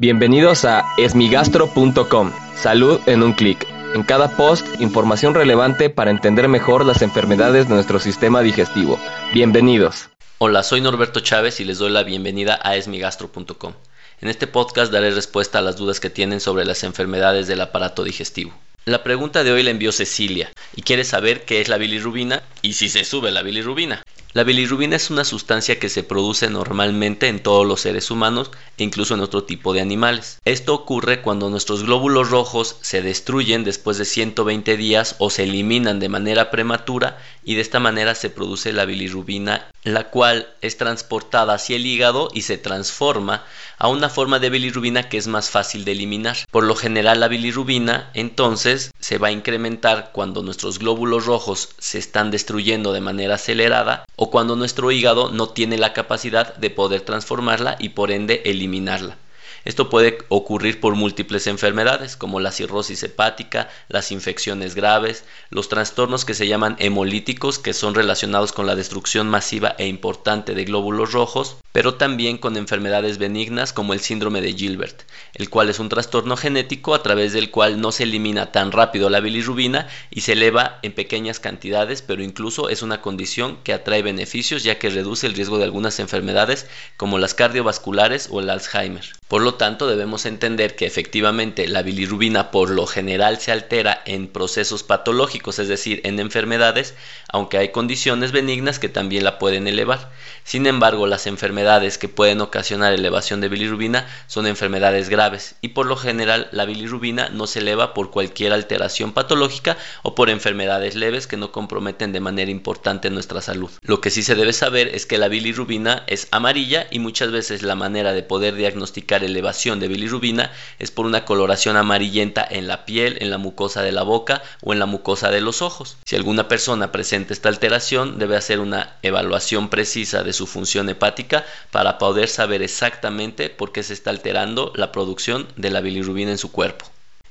Bienvenidos a esmigastro.com. Salud en un clic. En cada post, información relevante para entender mejor las enfermedades de nuestro sistema digestivo. Bienvenidos. Hola, soy Norberto Chávez y les doy la bienvenida a esmigastro.com. En este podcast daré respuesta a las dudas que tienen sobre las enfermedades del aparato digestivo. La pregunta de hoy la envió Cecilia y quiere saber qué es la bilirrubina y si se sube la bilirrubina. La bilirrubina es una sustancia que se produce normalmente en todos los seres humanos e incluso en otro tipo de animales. Esto ocurre cuando nuestros glóbulos rojos se destruyen después de 120 días o se eliminan de manera prematura y de esta manera se produce la bilirrubina, la cual es transportada hacia el hígado y se transforma a una forma de bilirrubina que es más fácil de eliminar. Por lo general la bilirrubina entonces se va a incrementar cuando nuestros glóbulos rojos se están destruyendo de manera acelerada o cuando nuestro hígado no tiene la capacidad de poder transformarla y por ende eliminarla. Esto puede ocurrir por múltiples enfermedades como la cirrosis hepática, las infecciones graves, los trastornos que se llaman hemolíticos que son relacionados con la destrucción masiva e importante de glóbulos rojos, pero también con enfermedades benignas como el síndrome de Gilbert, el cual es un trastorno genético a través del cual no se elimina tan rápido la bilirrubina y se eleva en pequeñas cantidades, pero incluso es una condición que atrae beneficios ya que reduce el riesgo de algunas enfermedades como las cardiovasculares o el Alzheimer. Por lo tanto, debemos entender que efectivamente la bilirrubina por lo general se altera en procesos patológicos, es decir, en enfermedades, aunque hay condiciones benignas que también la pueden elevar. Sin embargo, las enfermedades que pueden ocasionar elevación de bilirrubina son enfermedades graves y por lo general la bilirrubina no se eleva por cualquier alteración patológica o por enfermedades leves que no comprometen de manera importante nuestra salud. Lo que sí se debe saber es que la bilirrubina es amarilla y muchas veces la manera de poder diagnosticar elevación de bilirrubina es por una coloración amarillenta en la piel, en la mucosa de la boca o en la mucosa de los ojos. Si alguna persona presenta esta alteración, debe hacer una evaluación precisa de su función hepática para poder saber exactamente por qué se está alterando la producción de la bilirrubina en su cuerpo.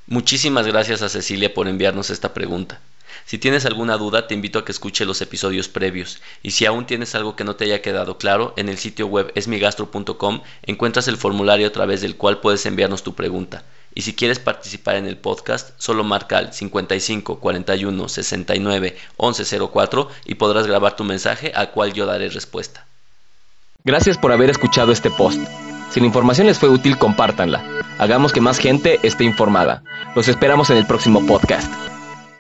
Muchísimas gracias a Cecilia por enviarnos esta pregunta. Si tienes alguna duda, te invito a que escuche los episodios previos. Y si aún tienes algo que no te haya quedado claro, en el sitio web esmigastro.com encuentras el formulario a través del cual puedes enviarnos tu pregunta. Y si quieres participar en el podcast, solo marca al 55 41 69 11 04 y podrás grabar tu mensaje al cual yo daré respuesta. Gracias por haber escuchado este post. Si la información les fue útil, compártanla. Hagamos que más gente esté informada. Los esperamos en el próximo podcast.